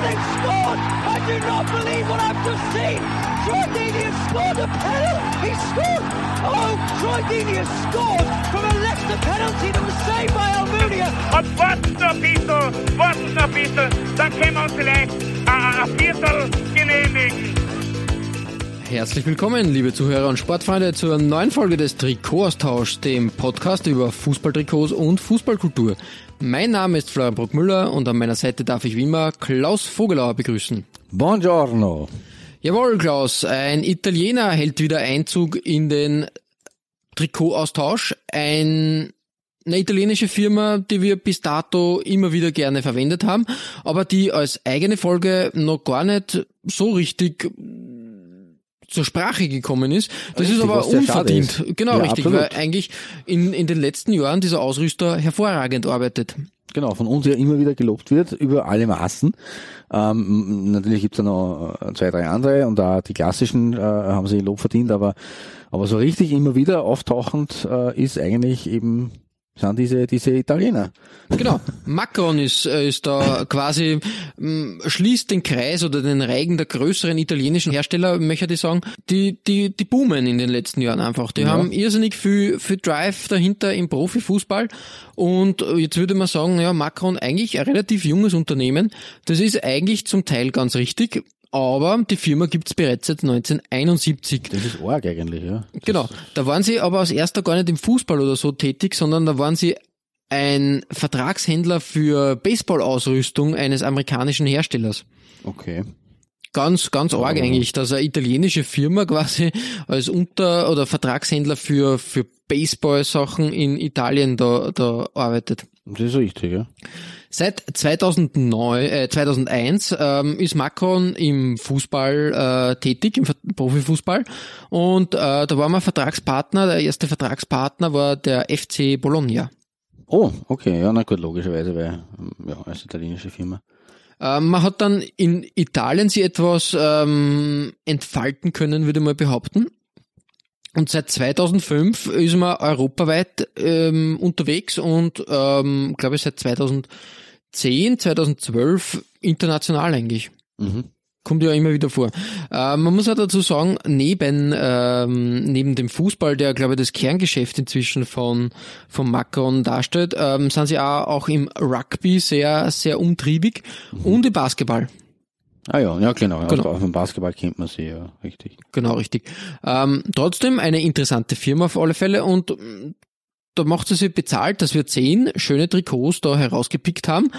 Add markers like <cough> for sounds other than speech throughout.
They've scored! I do not believe what I've just seen! Troy has scored a penalty! He scored! Oh, Troy has scored from a Leicester penalty that was saved by Almunia! Und warten noch ein bisschen, warten noch ein bisschen, dann können wir uns Herzlich willkommen, liebe Zuhörer und Sportfreunde, zur neuen Folge des Trikotaustauschs, dem Podcast über Fußballtrikots und Fußballkultur. Mein Name ist Florian Bruckmüller und an meiner Seite darf ich wie immer Klaus Vogelauer begrüßen. Buongiorno. Jawohl, Klaus, ein Italiener hält wieder Einzug in den Trikotaustausch. Ein eine italienische Firma, die wir bis dato immer wieder gerne verwendet haben, aber die als eigene Folge noch gar nicht so richtig zur Sprache gekommen ist. Das Richtig, ist aber unverdient. ist. Genau, Ja, richtig, absolut. weil eigentlich in, in den letzten Jahren dieser Ausrüster hervorragend arbeitet. Genau, von uns ja immer wieder gelobt wird, über alle Maßen. Ähm, natürlich gibt's da noch äh, zwei, drei andere und da die klassischen äh, haben sie Lob verdient, aber, aber so richtig immer wieder auftauchend äh, ist eigentlich eben, sind diese, diese Italiener. Genau. <laughs> Macron ist, äh, ist da quasi, mh, schließt den Kreis oder den Reigen der größeren italienischen Hersteller, möchte ich sagen, die, die, die boomen in den letzten Jahren einfach. Die Ja. haben irrsinnig viel, viel Drive dahinter im Profifußball. Und jetzt würde man sagen, ja, Macron eigentlich ein relativ junges Unternehmen. Das ist eigentlich zum Teil ganz richtig. Aber die Firma gibt's bereits seit 1971. Das ist arg eigentlich, ja. Das Genau. Da waren sie aber als erster gar nicht im Fußball oder so tätig, sondern da waren sie ein Vertragshändler für Baseballausrüstung eines amerikanischen Herstellers. Okay. Ganz, ganz arg eigentlich, dass eine italienische Firma quasi als Unter- oder Vertragshändler für, für Baseball-Sachen in Italien da, da arbeitet. Das ist richtig, ja. Seit 2009, äh, 2001 ähm, ist Macron im Fußball äh, tätig, im Profifußball. Und äh, da war man Vertragspartner. Der erste Vertragspartner war der FC Bologna. Oh, okay, ja, na gut, logischerweise, weil, ja, als italienische Firma. Ähm, man hat dann in Italien sie etwas ähm, entfalten können, würde ich mal behaupten. Und seit 2005 ist man europaweit ähm, unterwegs und ähm, glaube ich seit 2010, 2012 international eigentlich. Mhm. Kommt ja immer wieder vor. Äh, man muss auch dazu sagen, neben, ähm, neben dem Fußball, der, glaube ich, das Kerngeschäft inzwischen von, von Macron darstellt, ähm, sind sie auch, auch im Rugby sehr, sehr umtriebig und im Basketball. Ah ja, ja, genau. Genau. Auf dem Basketball kennt man sie, ja, richtig. Genau, richtig. Ähm, trotzdem eine interessante Firma auf alle Fälle und da macht sie sich bezahlt, dass wir zehn schöne Trikots da herausgepickt haben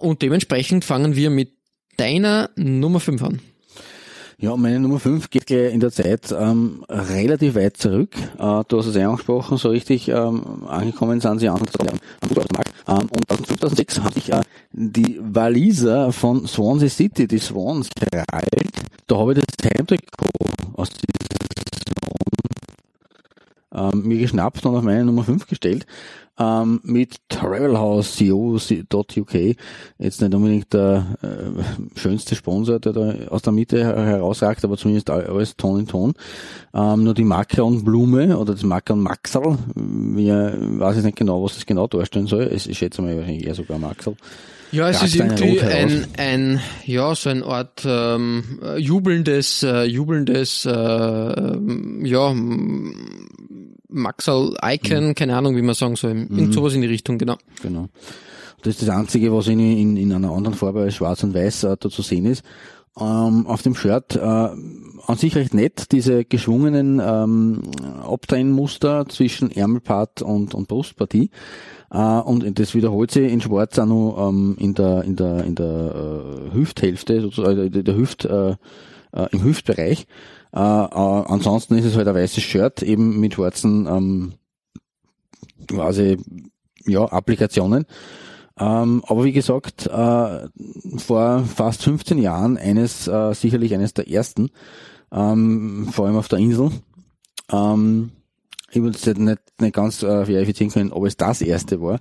und dementsprechend fangen wir mit deiner Nummer 5 an. Ja, meine Nummer 5 geht gleich in der Zeit ähm, relativ weit zurück. Äh, du hast es eh angesprochen, so richtig ähm, angekommen sind sie an am Fußballmarkt. Ähm, und 2006 hatte ich äh, die Waliser von Swansea City, die Swans, gereilt. Da habe ich das Heimtrikot aus dieser ähm, mir geschnappt und auf meine Nummer 5 gestellt. Ähm, mit travelhouse.co.uk jetzt nicht unbedingt der äh, schönste Sponsor, der da aus der Mitte her- herausragt, aber zumindest all- alles Ton in Ton. Ähm, nur die Macron Blume oder das Macron Maxel, wie, weiß ich nicht genau, was das genau darstellen soll. Es- Ich schätze mal wahrscheinlich eher sogar Maxel. Ja, es ist irgendwie ein, ein, ja, so ein Art ähm, äh, jubelndes, äh, jubelndes, äh, ja, Maxal Icon, keine Ahnung, wie man sagen soll, irgend sowas in die Richtung, genau. Genau. Das ist das Einzige, was in, in, in einer anderen Farbe als schwarz und weiß äh, da zu sehen ist. Ähm, auf dem Shirt äh, an sich recht nett, diese geschwungenen ähm, Abtrennmuster zwischen Ärmelpart und, und Brustpartie. Äh, und das wiederholt sich in Schwarz auch noch ähm, in der, in der, in der äh, Hüfthälfte, sozusagen, äh, der Hüft, äh, äh, im Hüftbereich. Äh, äh, ansonsten ist es halt ein weißes Shirt, eben mit schwarzen ähm, quasi ja, Applikationen. Ähm, aber wie gesagt, äh, vor fast 15 Jahren eines, äh, sicherlich eines der ersten, ähm, vor allem auf der Insel. Ähm, ich würde jetzt nicht, nicht ganz äh, verifizieren können, ob es das erste war.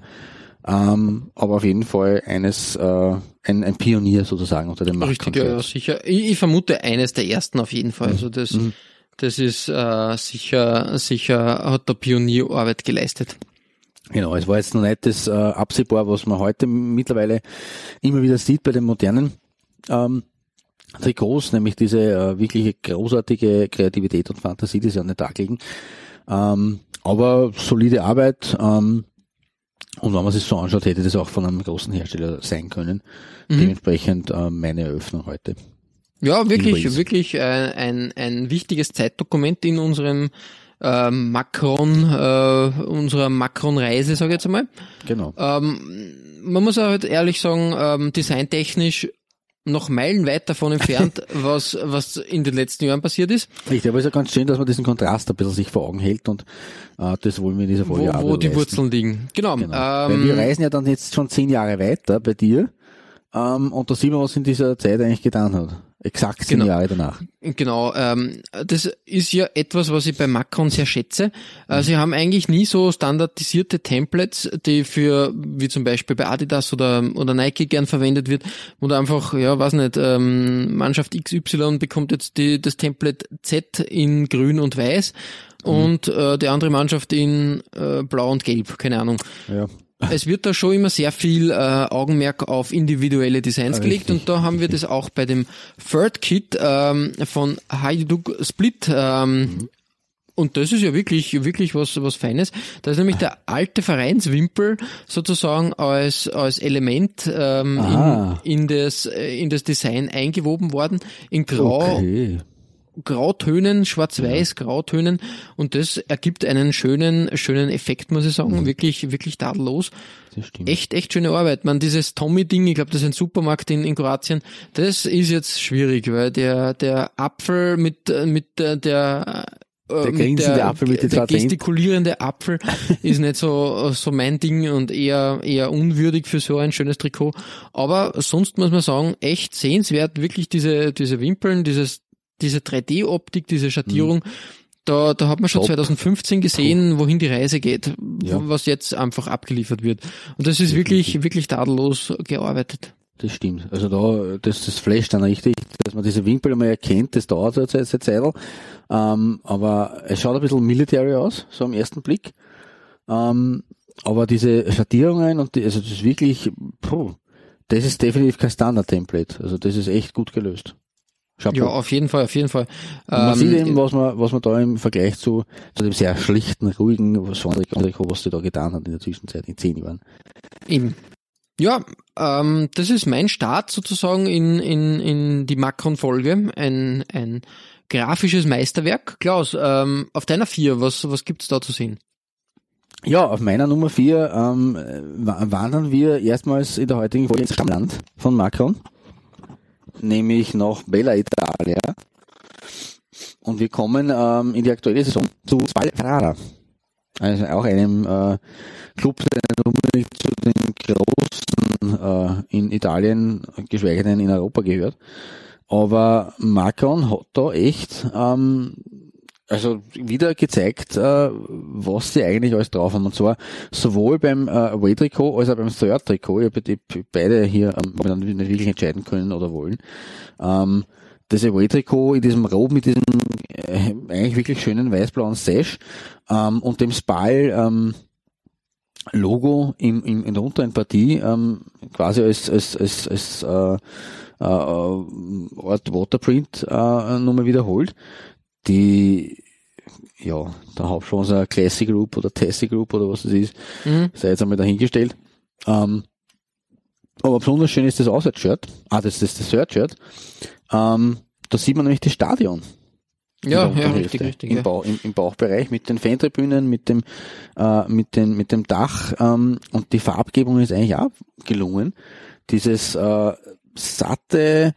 Ähm, aber auf jeden Fall eines, äh, ein, ein Pionier sozusagen unter dem Richtig, ja, ja, sicher. Ich, ich vermute eines der ersten auf jeden Fall. Also das, Mhm. das ist äh, sicher, sicher hat der Pionierarbeit geleistet. Genau, es war jetzt noch nicht das äh, absehbar, was man heute mittlerweile immer wieder sieht bei den modernen ähm, Trikots, nämlich diese äh, wirkliche großartige Kreativität und Fantasie, die sie an den Tag legen. Ähm, aber solide Arbeit ähm, und wenn man sich so anschaut, hätte das auch von einem großen Hersteller sein können. Dementsprechend äh, meine Eröffnung heute. Ja, wirklich, Wales. wirklich äh, ein, ein wichtiges Zeitdokument in unserem äh, Macron, äh, unserer Macron-Reise, sage ich jetzt einmal. Genau. Ähm, man muss auch halt ehrlich sagen, ähm, designtechnisch noch meilenweit davon entfernt, <laughs> was, was in den letzten Jahren passiert ist, Richtig, aber es ist ja ganz schön, dass man diesen Kontrast ein bisschen sich vor Augen hält und äh, das wollen wir in dieser wo, Folge auch wo die beweisen. Wurzeln liegen. Genau. Genau. Weil wir Ähm, reisen ja dann jetzt schon zehn Jahre weiter bei dir. Ähm, und da sehen wir, was in dieser Zeit eigentlich getan hat. Exakt zehn Genau. Jahre danach. Genau, ähm, das ist ja etwas, was ich bei Macron sehr schätze. Äh, sie haben eigentlich nie so standardisierte Templates, die für, wie zum Beispiel bei Adidas oder, oder Nike gern verwendet wird, wo du einfach, ja, weiß nicht, ähm, Mannschaft XY bekommt jetzt die, das Template Z in grün und weiß und äh, die andere Mannschaft in äh, blau und gelb, keine Ahnung. Ja. Es wird da schon immer sehr viel äh, Augenmerk auf individuelle Designs gelegt Richtig, und da haben wir das auch bei dem Third Kit ähm, von Hajduk Split. Ähm, Und das ist ja wirklich, wirklich was, was Feines. Da ist nämlich der alte Vereinswimpel sozusagen als, als Element ähm, in, in, das, äh, in das Design eingewoben worden. In Grau, Okay. Grautönen, schwarz-weiß, Grautönen und das ergibt einen schönen, schönen Effekt, muss ich sagen, wirklich, wirklich tadellos. Echt, echt schöne Arbeit. Man, dieses Tommy-Ding, ich glaube, das ist ein Supermarkt in, in Kroatien, das ist jetzt schwierig, weil der, der Apfel mit, mit der, der äh, Der grinsende Apfel mit den der gestikulierende Apfel <laughs> ist nicht so, so mein Ding und eher, eher unwürdig für so ein schönes Trikot. Aber sonst muss man sagen, echt sehenswert, wirklich diese, diese Wimpeln, dieses, diese 3D-Optik, diese Schattierung. Da, da hat man schon Mhm. Top. 2015 gesehen, wohin die Reise geht, Ja. was jetzt einfach abgeliefert wird. Und das ist wirklich, wirklich tadellos gearbeitet. Das stimmt. Also da, das, das flasht dann richtig, dass man diese Wimpel einmal erkennt, das dauert so eine Zeit. Ähm, aber es schaut ein bisschen military aus, so am ersten Blick. Ähm, aber diese Schattierungen und die, also das ist wirklich, puh, das ist definitiv kein Standard-Template. Also das ist echt gut gelöst. Chapeau. Ja, auf jeden Fall, auf jeden Fall. Und man Ähm, sieht eben, was man, was man da im Vergleich zu, zu dem sehr schlichten, ruhigen Sondertrikot, was sie da getan hat in der Zwischenzeit, in zehn Jahren. Eben. Ja, ähm, das ist mein Start sozusagen in, in, in die Macron-Folge. Ein, ein grafisches Meisterwerk. Klaus, ähm, auf deiner vier, was, was gibt's da zu sehen? Ja, auf meiner Nummer vier ähm, wa- wandern wir erstmals in der heutigen Folge ins Stammland von Macron, nämlich nach Bella Italia. Und wir kommen ähm, in die aktuelle Saison zu Spal Ferrara. Also auch einem äh, Club, der unbedingt zu den großen äh, in Italien, geschweige denn in Europa gehört. Aber Macron hat da echt ähm, also wieder gezeigt, äh, was sie eigentlich alles drauf haben. Und zwar sowohl beim äh, Away-Trikot als auch beim Third-Trikot. Ich habe beide hier ähm, nicht wirklich entscheiden können oder wollen. Ähm, das Away-Trikot in diesem Rob mit diesem äh, eigentlich wirklich schönen weiß-blauen Sash ähm, und dem Spal ähm, Logo im, im, in der unteren Partie ähm, quasi als, als, als, als äh, äh, Art Waterprint äh, nochmal wiederholt. Die ja, der Hauptsponsor Classic Group oder Tassie Group oder was es ist, Mhm. sei jetzt einmal dahingestellt. Ähm, aber besonders schön ist das Auswärtsshirt, ah, das ist das Third-Shirt. Ähm, da sieht man nämlich das Stadion. Ja, ja, richtig, richtig. Im, Ja. Bau, im, Im Bauchbereich mit den Fantribünen, mit dem, äh, mit dem, mit dem Dach ähm, und die Farbgebung ist eigentlich auch gelungen. Dieses äh, satte,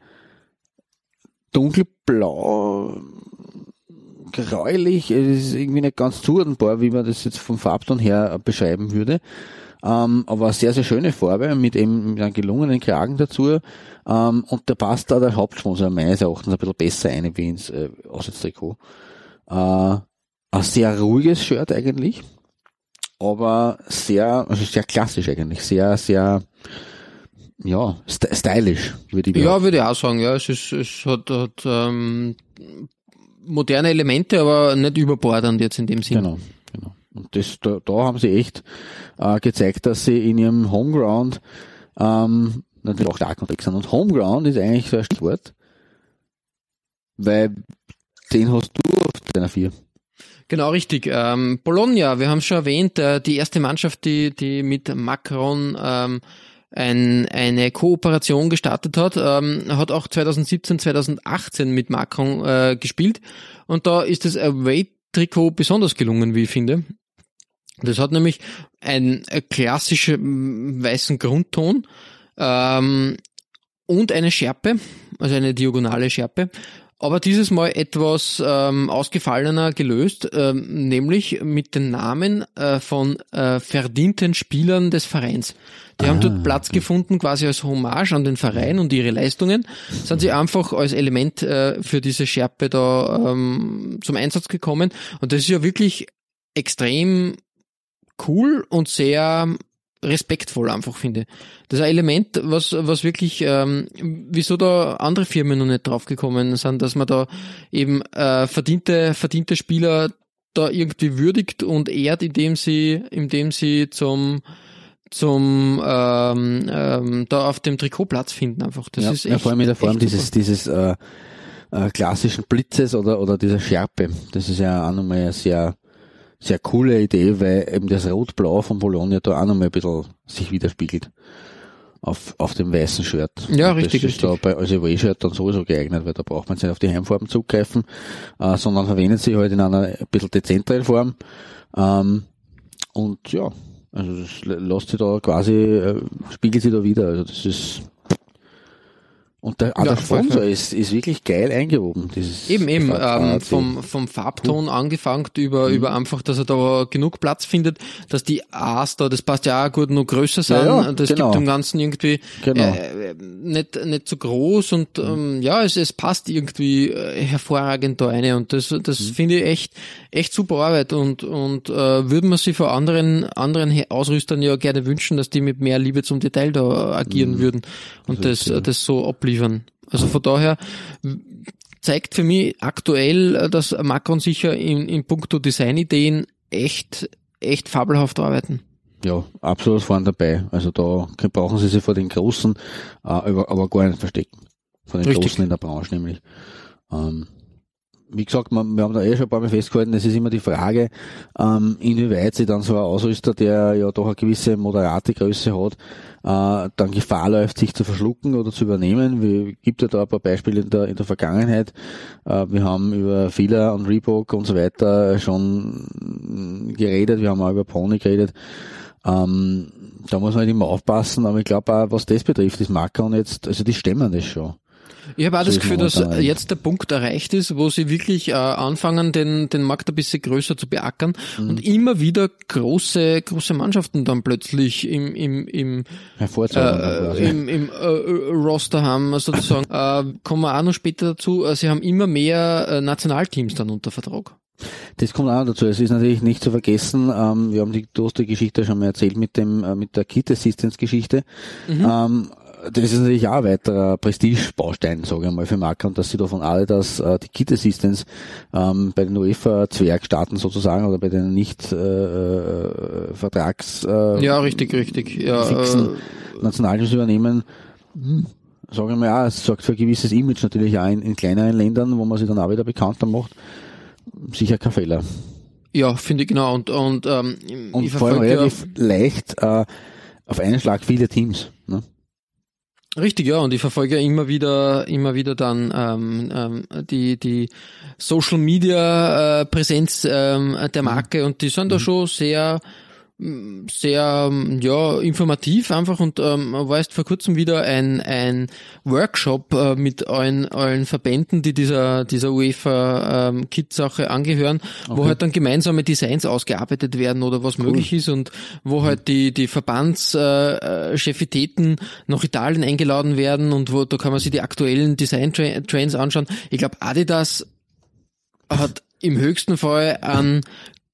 dunkelblau, gräulich, es ist irgendwie nicht ganz zuordnenbar, wie man das jetzt vom Farbton her äh, beschreiben würde. Ähm, aber eine sehr, sehr schöne Farbe mit eben mit einem gelungenen Kragen dazu. Ähm, und da passt da der Hauptsponsor meines Erachtens ein bisschen besser ein wie ins äh, Auswärtstrikot. Äh, ein sehr ruhiges Shirt eigentlich, aber sehr, also sehr klassisch eigentlich, sehr, sehr, ja, st stylisch, würde ich Ja, behaupten. würde ich auch sagen, ja. Es ist, es hat, hat ähm, moderne Elemente, aber nicht überbordernd jetzt in dem Sinn. Genau, genau. Und das, da, da haben sie echt äh, gezeigt, dass sie in ihrem Homeground ähm, natürlich auch stark unterwegs sind. Und Homeground ist eigentlich so ein Stichwort, weil den hast du auf deiner vier. Genau, richtig. Ähm, Bologna, wir haben es schon erwähnt, äh, die erste Mannschaft, die, die mit Macron ähm, ein, eine Kooperation gestartet hat, ähm, hat auch 2017, 2018 mit Macron äh, gespielt. Und da ist das Away-Trikot besonders gelungen, wie ich finde. Das hat nämlich einen klassischen weißen Grundton ähm, und eine Schärpe, also eine diagonale Schärpe. Aber dieses Mal etwas ähm, ausgefallener gelöst, ähm, nämlich mit den Namen äh, von äh, verdienten Spielern des Vereins. Die haben dort Platz gefunden, quasi als Hommage an den Verein und ihre Leistungen. Sind sie einfach als Element äh, für diese Schärpe da ähm, zum Einsatz gekommen. Und das ist ja wirklich extrem cool und sehr respektvoll einfach finde. Das ist ein Element, was, was wirklich, ähm, wieso da andere Firmen noch nicht draufgekommen sind, dass man da eben äh, verdiente, verdiente Spieler da irgendwie würdigt und ehrt, indem sie, indem sie zum zum ähm, ähm, da auf dem Trikot Platz finden einfach. Das ja, ist ja, echt, vor allem in der Form dieses, super. dieses äh, äh, klassischen Blitzes oder, oder dieser Schärpe. Das ist ja auch nochmal sehr, sehr coole Idee, weil eben das Rot-Blau von Bologna da auch nochmal ein bisschen sich widerspiegelt. Auf, auf dem weißen Shirt. Ja, Und richtig, Das ist da richtig. bei als Away-Shirt dann sowieso geeignet, weil da braucht man nicht auf die Heimfarben zugreifen, äh, sondern verwendet sie halt in einer ein bisschen dezenteren Form. Ähm, und ja, also das lässt sich da quasi, äh, spiegelt sich da wieder. Also das ist und der, auch Ja, der Sponsor ist, ist wirklich geil eingewoben. Dieses Eben, eben, ähm, vom, vom Farbton angefangen über, Mhm. über einfach, dass er da genug Platz findet, dass die A's da, das passt ja auch gut, noch größer sind, Ja, ja, das genau. gibt dem Ganzen irgendwie Genau. äh, nicht, nicht so groß und ähm, ja, es, es passt irgendwie äh, hervorragend da eine und das, das Mhm. finde ich echt, echt super Arbeit und, und äh, würden wir sich von anderen, anderen Ausrüstern ja gerne wünschen, dass die mit mehr Liebe zum Detail da agieren würden und das, ja. das so abliefern. Also von daher zeigt für mich aktuell, äh, dass Macron sicher in, in puncto Designideen echt, echt fabelhaft arbeiten. Ja, absolut vorne dabei. Also da brauchen sie sich vor den Großen, äh, aber, aber gar nicht verstecken. Vor den Richtig. Großen in der Branche nämlich. Ähm, wie gesagt, man, wir haben da eh schon ein paar Mal festgehalten, es ist immer die Frage, ähm, inwieweit sie dann so ein Ausrüster, der ja doch eine gewisse moderate Größe hat, äh, dann Gefahr läuft, sich zu verschlucken oder zu übernehmen. Wir gibt ja da ein paar Beispiele in der, in der Vergangenheit. Äh, wir haben über Fila und Reebok und so weiter schon geredet, wir haben auch über Pony geredet. Ähm, da muss man halt immer aufpassen, aber ich glaube auch, was das betrifft, ist Macron jetzt, also die stemmen das schon. Ich habe auch das Gefühl, dass jetzt der Punkt erreicht ist, wo sie wirklich äh, anfangen, den, den Markt ein bisschen größer zu beackern Mhm. und immer wieder große, große Mannschaften dann plötzlich im, im, im äh, im, im äh, Roster haben, sozusagen. <laughs> äh, kommen wir auch noch später dazu. Äh, Sie haben immer mehr äh, Nationalteams dann unter Vertrag. Das kommt auch noch dazu. Es ist natürlich nicht zu vergessen, ähm, wir haben die, du hast die Geschichte schon mal erzählt mit dem, äh, mit der Kit Assistance Geschichte. Ähm, das ist natürlich auch ein weiterer Prestigebaustein, sage ich mal, für Macron, dass sie davon alle, dass äh, die Kit Assistance ähm, bei den UEFA Zwergstaaten sozusagen oder bei den nicht äh, äh, Vertrags äh, Ja, richtig, richtig. Ja, fixen äh, Nationalteams übernehmen, hm, sagen wir mal, auch, es sorgt für ein gewisses Image natürlich auch in, in kleineren Ländern, wo man sich dann auch wieder bekannter macht. Sicher kein Fehler. ja finde ich genau. Und, und, ähm, Und vor allem verfolge ja, relativ leicht äh, auf einen Schlag viele Teams. Ne? Richtig, ja, und ich verfolge ja immer wieder, immer wieder dann ähm, ähm, die die Social Media äh, Präsenz ähm, der Marke und die sind da schon sehr sehr ähm, ja informativ einfach und ähm, war erst vor kurzem wieder ein ein Workshop äh, mit allen allen Verbänden, die dieser dieser UEFA ähm, Kit Sache angehören, wo halt dann gemeinsame Designs ausgearbeitet werden oder was möglich ist und wo halt die die Verbandschefitäten äh, Chefitäten nach Italien eingeladen werden und wo da kann man sich die aktuellen Design Trends anschauen. Ich glaube Adidas hat im höchsten Fall einen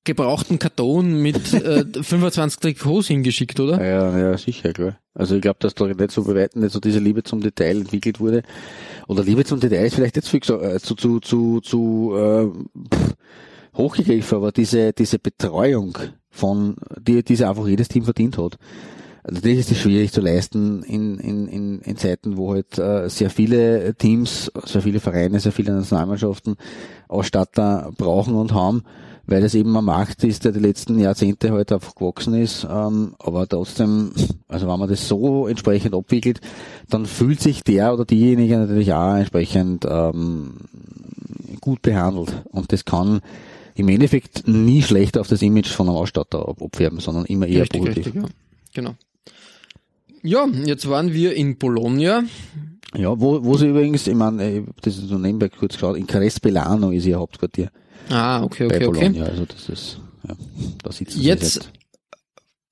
gebrauchten Karton mit <laughs> äh, 25 Trikots hingeschickt, oder? Ja, ja, sicher, klar. Also ich glaube, dass da nicht so bei weitem nicht so diese Liebe zum Detail entwickelt wurde. Oder Liebe zum Detail ist vielleicht jetzt viel äh, zu, zu, zu, zu äh, pff, hochgegriffen, aber diese, diese Betreuung von, die, diese einfach jedes Team verdient hat. Also das ist schwierig zu leisten in, in, in, in Zeiten, wo halt äh, sehr viele Teams, sehr viele Vereine, sehr viele Nationalmannschaften Ausstatter brauchen und haben, weil es eben ein Markt ist, der die letzten Jahrzehnte halt einfach gewachsen ist. Ähm, aber trotzdem, also wenn man das so entsprechend abwickelt, dann fühlt sich der oder diejenige natürlich auch entsprechend ähm, gut behandelt. Und das kann im Endeffekt nie schlecht auf das Image von einem Ausstatter ab- abfärben, sondern immer eher richtig, positiv. richtig, ja. Genau. Ja, jetzt waren wir in Bologna. Ja, wo, wo sie übrigens, ich meine, das ist so nebenbei kurz geschaut, in Crespellano ist ihr Hauptquartier Ah, okay, bei okay, okay. Bologna. Also das ist, ja, da sitzen sie Jetzt seit-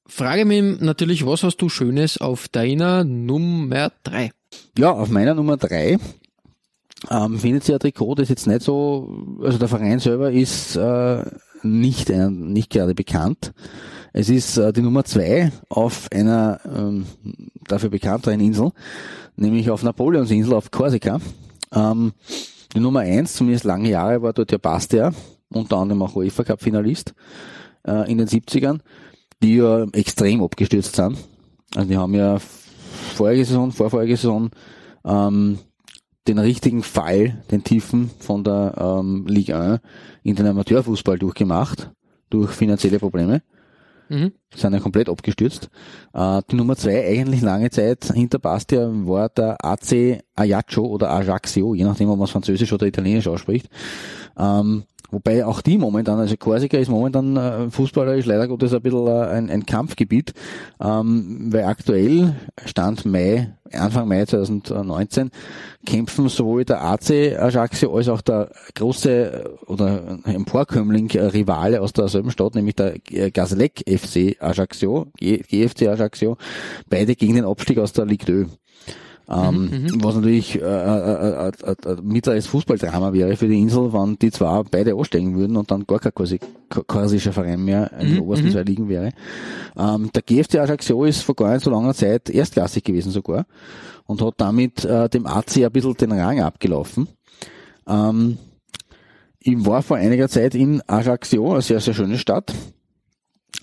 frage mich natürlich, was hast du Schönes auf deiner Nummer drei? Ja, auf meiner Nummer drei ähm, findet sich ein Trikot, das jetzt nicht so, also der Verein selber ist äh, nicht, ein, nicht gerade bekannt. Es ist äh, die Nummer zwei auf einer ähm, dafür bekannteren Insel, nämlich auf Napoleonsinsel auf Korsika. Ähm, die Nummer eins, zumindest lange Jahre, war dort ja Bastia, unter anderem auch UEFA Cup Finalist äh, in den 70ern, die ja extrem abgestürzt sind. Also die haben ja vorige Saison, vorvorige Saison ähm, den richtigen Fall, den tiefen von der ähm, Ligue 1 in den Amateurfußball durchgemacht, durch finanzielle Probleme. Mhm. Sind ja komplett abgestürzt. Äh, die Nummer zwei eigentlich lange Zeit hinter Bastia war der AC Ajaccio oder Ajaccio, je nachdem, ob man es französisch oder italienisch ausspricht. Ähm, wobei auch die momentan, also Korsika ist momentan äh, fußballerisch leider Gottes ein bisschen äh, ein, ein Kampfgebiet, ähm, weil aktuell, Stand Mai, Anfang Mai 2019, kämpfen sowohl der AC Ajaccio als auch der große äh, oder Emporkömmling äh, Rivale aus derselben Stadt, nämlich der äh, Gazlec FC Ajaccio, G- GFC Ajaccio, beide gegen den Abstieg aus der Ligue 2. Ähm, was natürlich äh, äh, äh, äh, äh, mittleres Fußballdrama wäre für die Insel, wenn die zwar beide aussteigen würden und dann gar kein korsi korsischer Verein mehr in den obersten zwei Ligen wäre. Ähm, der GFC Ajaccio ist vor gar nicht so langer Zeit erstklassig gewesen sogar und hat damit äh, dem AC ein bisschen den Rang abgelaufen. Ähm, ich war vor einiger Zeit in Ajaccio, eine sehr, sehr schöne Stadt.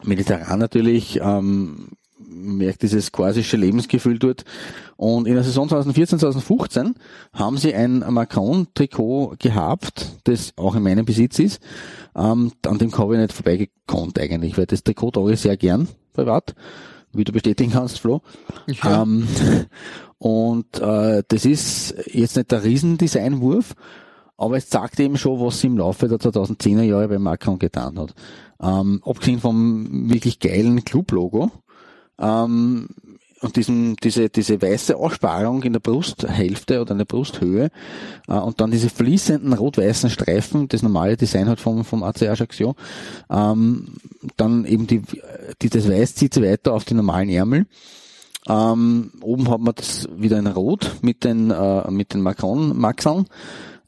Mediterran natürlich, ähm, merkt dieses korsische Lebensgefühl dort. Und in der Saison 2014, 2015 haben sie ein Macron-Trikot gehabt, das auch in meinem Besitz ist. Ähm, an dem habe ich nicht vorbeigekonnt eigentlich, weil das Trikot trage ich sehr gern privat, wie du bestätigen kannst, Flo. Ja. Ähm, <laughs> und äh, das ist jetzt nicht der Riesendesignwurf, aber es zeigt eben schon, was sie im Laufe der 2010er Jahre bei Macron getan hat. Ähm, abgesehen vom wirklich geilen Club-Logo ähm, und diesem, diese, diese weiße Aussparung in der Brusthälfte oder in der Brusthöhe äh, und dann diese fließenden rot-weißen Streifen, das normale Design hat vom, vom AC Ajaccio, ähm, dann eben die, die, das Weiß zieht sich weiter auf die normalen Ärmel. Ähm, oben hat man das wieder in Rot mit den, äh, mit den Macron-Maxeln.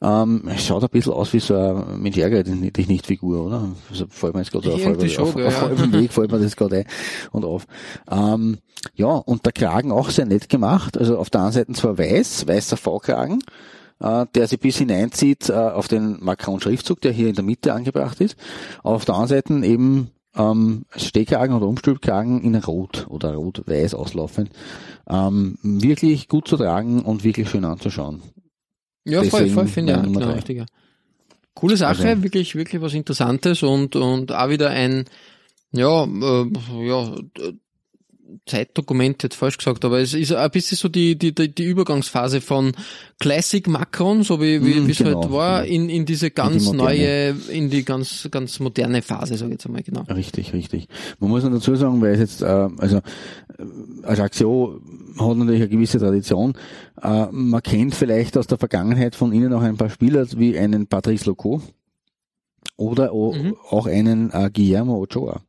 Ähm, es schaut ein bisschen aus wie so eine Mensch ärgere dich nicht Figur, oder? Also fällt mir jetzt gerade auf, auf, auf, auf halbem Weg fällt mir das gerade ein und auf. Ähm, ja, und der Kragen auch sehr nett gemacht. Also auf der einen Seite zwar weiß, weißer V-Kragen, äh, der sich bis hineinzieht äh, auf den Macron-Schriftzug, der hier in der Mitte angebracht ist. Auf der anderen Seite eben ähm, Stehkragen oder Umstülpkragen in Rot oder Rot-Weiß auslaufend. Ähm, wirklich gut zu tragen und wirklich schön anzuschauen. Ja, voll, Deswegen voll, finde ich auch, genau, drei. richtig. ja. Coole Sache, Also- wirklich, wirklich was Interessantes und, und auch wieder ein, ja, äh, ja, Zeitdokument jetzt falsch gesagt, aber es ist ein bisschen so die, die, die, die Übergangsphase von Classic Macron, so wie, wie Mm, es genau, halt war, genau. in, in diese ganz moderne. neue, in die ganz, ganz moderne Phase, sage ich jetzt einmal, genau. Richtig, richtig. Man muss noch dazu sagen, weil es jetzt, äh, also Ajaccio hat natürlich eine gewisse Tradition. Äh, man kennt vielleicht aus der Vergangenheit von ihnen auch ein paar Spieler wie einen Patrice Loco oder Mhm. auch einen äh, Guillermo Ochoa.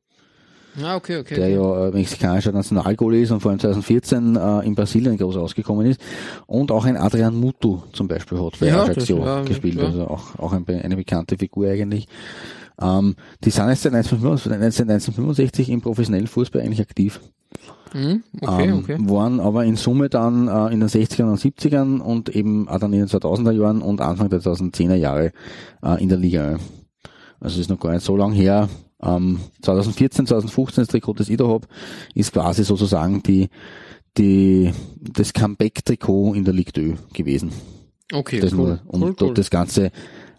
Ah, okay, okay. der okay. ja äh, mexikanischer Nationalgoalie ist und vor allem 2014 äh, in Brasilien groß ausgekommen ist. Und auch ein Adrian Mutu zum Beispiel hat bei Ja, Ajaccio das- ja, gespielt, ja. also auch, auch ein, eine bekannte Figur eigentlich. Ähm, die sind jetzt seit 1965, 1965 im professionellen Fußball eigentlich aktiv. Hm, okay, ähm, okay. Waren aber in Summe dann äh, in den 60ern und 70ern und eben auch dann in den 2000er Jahren und Anfang der 2010er Jahre äh, in der Liga. Also ist noch gar nicht so lang her. Ähm, 2014, 2015 das Trikot, das ich da hab, ist quasi sozusagen die, die, das Comeback-Trikot in der Ligue 2 gewesen. Okay, Das cool. nur, um cool, dort cool. das Ganze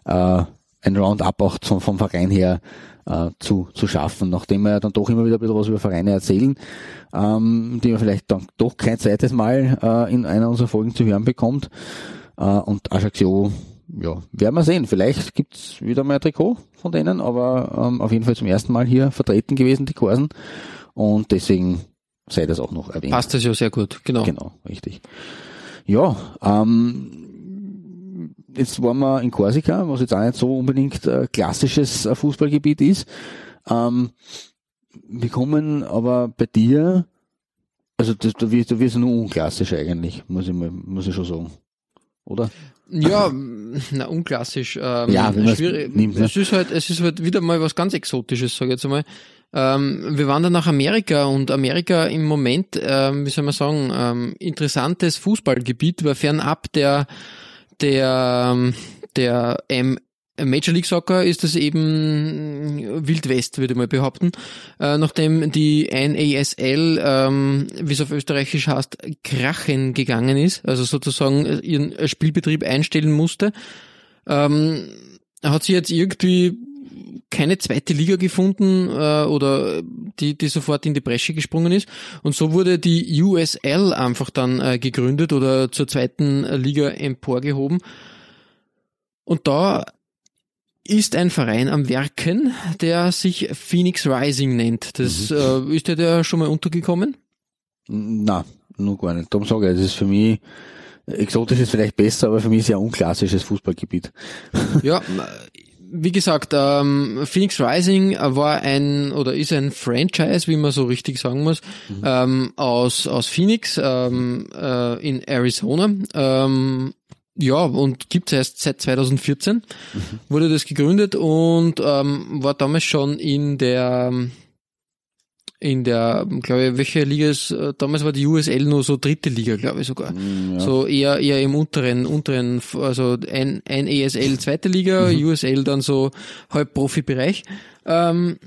äh, ein Roundup auch zum, vom Verein her äh, zu, zu schaffen, nachdem wir ja dann doch immer wieder ein bisschen was über Vereine erzählen, ähm, die man vielleicht dann doch kein zweites Mal äh, in einer unserer Folgen zu hören bekommt. Äh, und Ajaccio, ja, werden wir sehen. Vielleicht gibt's wieder mal ein Trikot von denen, aber ähm, auf jeden Fall zum ersten Mal hier vertreten gewesen, die Korsen. Und deswegen sei das auch noch erwähnt. Passt das ja sehr gut, genau. Genau, richtig. Ja, ähm, jetzt waren wir in Korsika, was jetzt auch nicht so unbedingt äh, klassisches äh, Fußballgebiet ist. Ähm, wir kommen aber bei dir, also das, da wirst du wirst nur unklassisch eigentlich, muss ich mal, muss ich schon sagen. Oder? Ja, <laughs> na, unklassisch. Ähm, Ja, schwierig. nimmt, ne? Es ist halt, es ist halt wieder mal was ganz Exotisches, sage ich jetzt einmal. Ähm, wir wandern nach Amerika und Amerika im Moment, ähm, wie soll man sagen, ähm, interessantes Fußballgebiet, weil fernab der der ähm, der ähm, Major League Soccer ist es eben Wild West, würde ich mal behaupten. Äh, nachdem die NASL, ähm, wie es auf Österreichisch heißt, krachen gegangen ist, also sozusagen ihren Spielbetrieb einstellen musste, ähm, hat sie jetzt irgendwie keine zweite Liga gefunden äh, oder die, die sofort in die Bresche gesprungen ist. Und so wurde die USL einfach dann äh, gegründet oder zur zweiten Liga emporgehoben. Und da ist ein Verein am Werken, der sich Phoenix Rising nennt. Das äh, ist dir der schon mal untergekommen? Na, nur gar nicht. Darum sage ich, es ist für mich, exotisch ist vielleicht besser, aber für mich sehr unklassisches Fußballgebiet. Ja, <laughs> wie gesagt, ähm, Phoenix Rising war ein oder ist ein Franchise, wie man so richtig sagen muss, ähm, aus aus Phoenix ähm, äh, in Arizona. Ähm, ja, und gibt's erst seit 2014 wurde das gegründet und ähm, war damals schon in der in der, glaube ich, welche Liga ist, äh, damals war die USL nur so dritte Liga, glaube ich sogar. So eher, eher im unteren, unteren, also ein, ein ESL zweite Liga, USL dann so halb Profibereich. Ähm,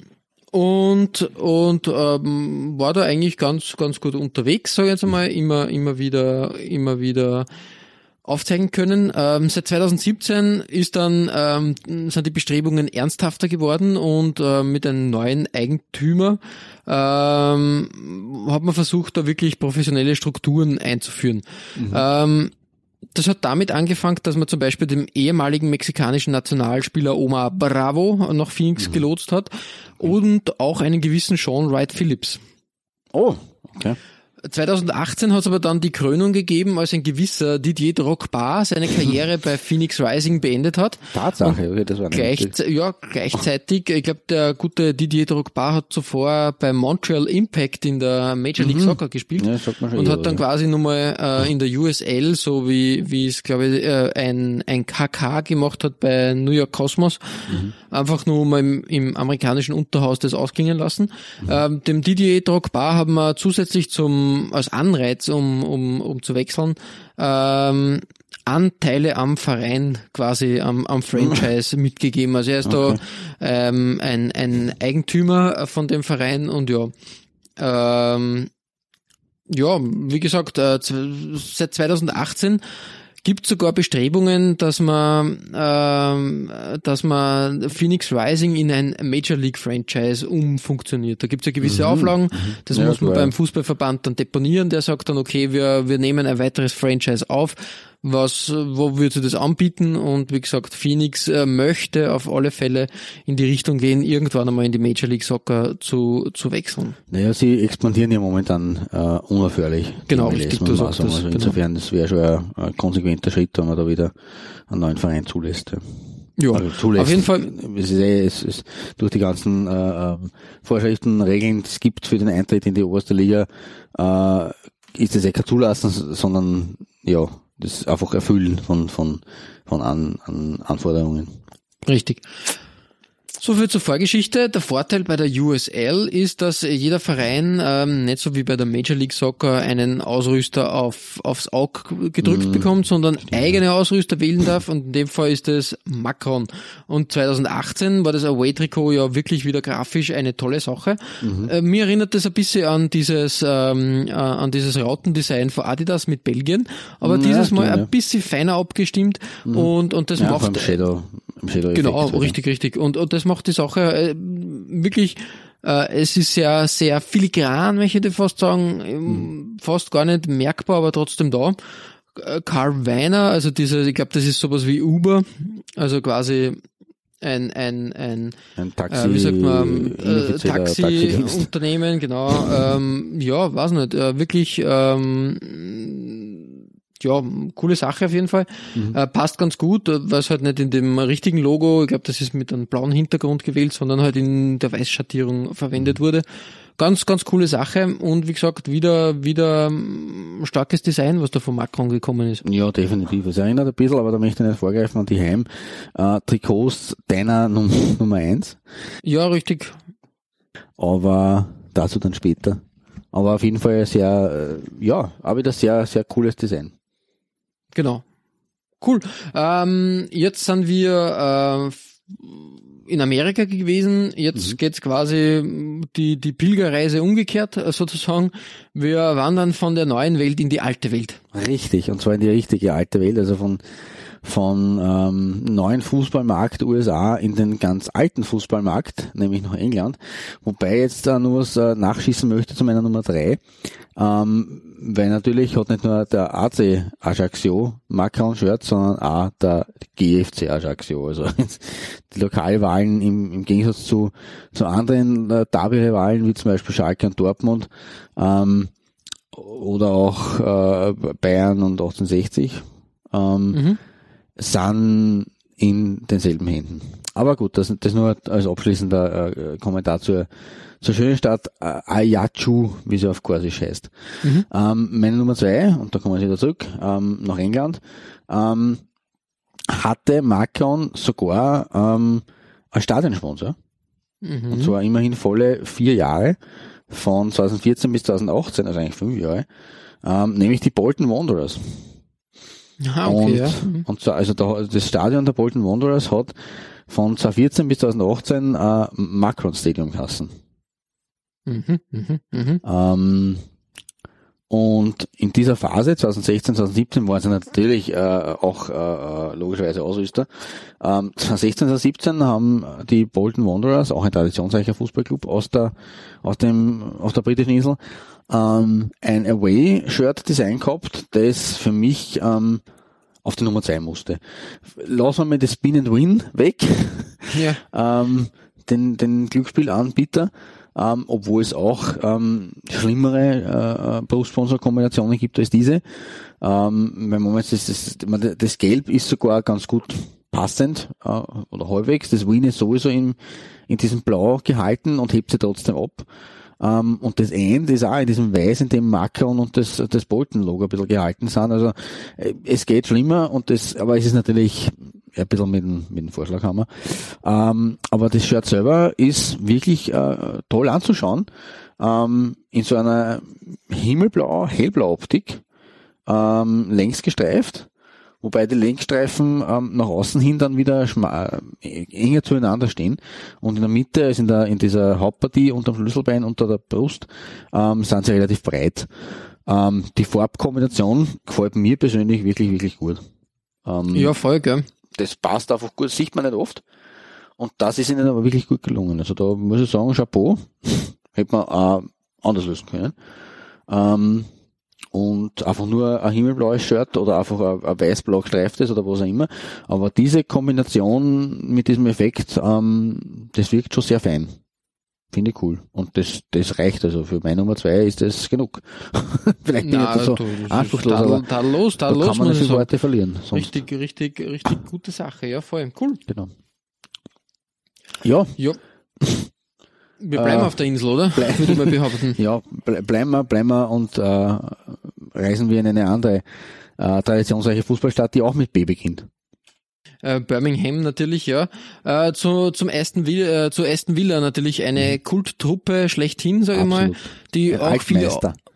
und und ähm, war da eigentlich ganz ganz gut unterwegs, sage ich jetzt einmal, immer immer wieder immer wieder aufzeigen können. Ähm, seit 2017 ist dann ähm, sind die Bestrebungen ernsthafter geworden und äh, mit einem neuen Eigentümer ähm, hat man versucht, da wirklich professionelle Strukturen einzuführen. Ähm, das hat damit angefangen, dass man zum Beispiel dem ehemaligen mexikanischen Nationalspieler Omar Bravo nach Phoenix gelotst hat und auch einen gewissen Sean Wright Phillips. Oh, okay. 2018 hat es aber dann die Krönung gegeben, als ein gewisser Didier Drogba seine Karriere bei Phoenix Rising beendet hat. Tatsache, okay, das war Gleich, ja, gleichzeitig, ich glaube, der gute Didier Drogba hat zuvor bei Montreal Impact in der Major League Soccer gespielt Ja, sagt man schon und hat dann was, quasi nochmal äh, in der USL, so wie wie es, glaube ich, äh, ein, ein KK gemacht hat bei New York Cosmos, einfach nur mal im, im amerikanischen Unterhaus das ausklingen lassen. Ähm, dem Didier Drogba haben wir zusätzlich zum als Anreiz, um, um, um zu wechseln, ähm, Anteile am Verein quasi am, am Franchise mitgegeben. Also er ist da ähm, ein, ein Eigentümer von dem Verein und ja, ähm, ja, wie gesagt, äh, seit 2018 gibt sogar Bestrebungen, dass man, ähm, dass man Phoenix Rising in ein Major League Franchise umfunktioniert. Da gibt es ja gewisse Auflagen, das Ja, muss man klar. beim Fußballverband dann deponieren. Der sagt dann, okay, wir, wir nehmen ein weiteres Franchise auf. Was, wo würde sie das anbieten? Und wie gesagt, Phoenix äh, möchte auf alle Fälle in die Richtung gehen, irgendwann einmal in die Major League Soccer zu, zu wechseln. Naja, sie expandieren ja momentan äh, unaufhörlich. Genau, richtig, du sagst sagen. das, Also genau. insofern, das wäre schon ein, ein konsequenter Schritt, wenn man da wieder einen neuen Verein zulässt. Ja. Ja, Also auf jeden Fall. Es ist, eh, es ist durch die ganzen äh, ähm, Vorschriften, Regeln, die es gibt für den Eintritt in die oberste Liga, äh, ist es eh kein Zulassen, sondern ja, das einfach Erfüllen von, von, von an, an Anforderungen. Richtig. So viel zur Vorgeschichte. Der Vorteil bei der USL ist, dass jeder Verein, ähm, nicht so wie bei der Major League Soccer, einen Ausrüster auf, aufs Auge gedrückt bekommt, sondern eigene Ausrüster wählen darf und in dem Fall ist es Macron. Und 2018 war das Away-Trikot ja wirklich wieder grafisch eine tolle Sache. Äh, mir erinnert das ein bisschen an dieses, ähm, äh, an dieses Rautendesign von Adidas mit Belgien, aber Ja, dieses Mal ja. ein bisschen feiner abgestimmt und, und das Ja, macht Shadow Genau, Effekt, richtig, richtig. Und, und das macht die Sache äh, wirklich, äh, es ist sehr, sehr filigran, möchte ich fast sagen, ähm, fast gar nicht merkbar, aber trotzdem da. Äh, Karl Weiner, also diese, ich glaube, das ist sowas wie Uber, also quasi ein, ein, ein Ein Taxi, äh, wie sagt man, äh, ineffizieller Taxidienst. Taxi-Unternehmen, genau. ähm, ja, weiß nicht, äh, wirklich, ähm, ja, coole Sache auf jeden Fall. Mhm. Äh, passt ganz gut, äh, es halt nicht in dem richtigen Logo, ich glaube, das ist mit einem blauen Hintergrund gewählt, sondern halt in der Weißschattierung verwendet Mhm. wurde. Ganz, ganz coole Sache und wie gesagt, wieder, wieder ähm, starkes Design, was da von Macron gekommen ist. Ja, definitiv. Es erinnert ein bisschen, aber da möchte ich nicht vorgreifen an die Heim. Äh, Trikots deiner Num <laughs> Nummer eins, Ja, richtig. aber dazu dann später. Aber auf jeden Fall sehr, äh, ja, auch wieder sehr, sehr cooles Design. Genau. Cool. Ähm, jetzt sind wir äh, in Amerika gewesen. Jetzt geht's quasi die, die Pilgerreise umgekehrt äh, sozusagen. Wir wandern von der neuen Welt in die alte Welt. Richtig, und zwar in die richtige alte Welt, also von von ähm, neuen Fußballmarkt USA in den ganz alten Fußballmarkt, nämlich nach England. Wobei ich jetzt da nur was äh, nachschießen möchte zu meiner Nummer drei. Ähm, weil natürlich hat nicht nur der AC Ajaccio Macron-Shirt, sondern auch der GFC Ajaccio. Also die Lokalwahlen im, im Gegensatz zu, zu anderen äh, Derby-Rivalen, wie zum Beispiel Schalke und Dortmund, ähm, oder auch äh, Bayern und 1860, ähm, Mhm. Sind in denselben Händen. Aber gut, das, das nur als abschließender äh, Kommentar zur, zur schönen Stadt äh, Ayachu, wie sie auf Korsisch heißt. Ähm, meine Nummer zwei, und da kommen wir wieder zurück, ähm, nach England, ähm, hatte Macron sogar ähm, als Stadionsponsor. Mhm. Und zwar immerhin volle vier Jahre, von 2014 bis 2018, also eigentlich fünf Jahre, ähm, nämlich die Bolton Wanderers. Ah, okay, und, ja. Mhm. und so, also da, das Stadion der Bolton Wanderers hat von 2014 bis 2018 äh, Macron Stadium geheißen. Mhm, mhm, mhm. Ähm, und in dieser Phase, 2016, 2017, waren sie natürlich äh, auch äh, äh, logischerweise Ausrüster. Ähm, 2016, 2017 haben die Bolton Wanderers, auch ein traditionsreicher Fußballclub aus der, aus dem, aus der britischen Insel, ähm, ein Away-Shirt-Design gehabt, das für mich ähm, auf die Nummer 2 musste. Lassen wir mal das Spin and Win weg Ja. <laughs> ähm, den, den Glücksspielanbieter, ähm, obwohl es auch ähm, schlimmere äh, Brustsponsor-Kombinationen gibt als diese. Ähm, wenn man jetzt das, das, das Gelb ist sogar ganz gut passend äh, oder halbwegs. Das Win ist sowieso in, in diesem Blau gehalten und hebt sie trotzdem ab. Ähm, und das End ist auch in diesem Weiß, in dem Macron und das, das Bolton-Logo ein bisschen gehalten sind. Also äh, es geht schlimmer und das, aber es ist natürlich ein bisschen mit dem, mit dem Vorschlaghammer. Ähm, aber das Shirt selber ist wirklich äh, toll anzuschauen. Ähm, in so einer himmelblau, hellblau Optik, ähm, längs gestreift, wobei die Längsstreifen ähm, nach außen hin dann wieder schma- äh, enger zueinander stehen und in der Mitte, also in, der, in dieser Hauptpartie unterm Schlüsselbein, unter der Brust, ähm, sind sie relativ breit. Ähm, die Farbkombination gefällt mir persönlich wirklich, wirklich gut. Ähm, ja, voll, gell. das passt einfach gut, das sieht man nicht oft. Und das ist ihnen aber wirklich gut gelungen. Also da muss ich sagen, Chapeau, <laughs> hätte man auch anders lösen können. Ähm, und einfach nur ein himmelblaues Shirt oder einfach ein, ein weiß-blau gestreiftes oder was auch immer. Aber diese Kombination mit diesem Effekt, ähm, das wirkt schon sehr fein. Finde ich cool. Und das, das reicht also. Für meine Nummer zwei ist das genug. <laughs> Vielleicht bin Na, ich da so anspruchslos, aber tadellos, da tadellos, kann man nicht. Worte verlieren. Sonst, Richtig, richtig, richtig gute Sache, ja, voll. Cool. Genau. Ja, Ja. <laughs> Wir bleiben Äh, auf der Insel, oder? <laughs> Würde ich mal behaupten. ja, ble bleiben wir, bleiben wir und äh, reisen wir in eine andere äh, traditionsreiche Fußballstadt, die auch mit B beginnt. Äh, Birmingham natürlich, ja. Äh, zu, zum Aston Villa, äh, zu Aston Villa natürlich eine Kulttruppe schlechthin, sage ich mal, Mhm. Die Ein auch viele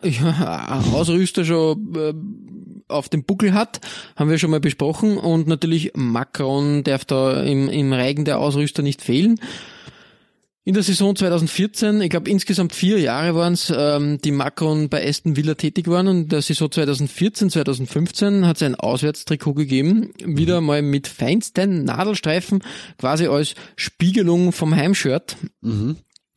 ja, <laughs> Ausrüster schon äh, auf dem Buckel hat, haben wir schon mal besprochen und natürlich Macron darf da im, im Reigen der Ausrüster nicht fehlen. In der Saison 2014, ich glaube insgesamt vier Jahre waren es, ähm, die Macron bei Aston Villa tätig waren. Und in der Saison 2014, 2015 hat es ein Auswärtstrikot gegeben, wieder mal mit feinsten Nadelstreifen, quasi als Spiegelung vom Heimshirt. Mhm.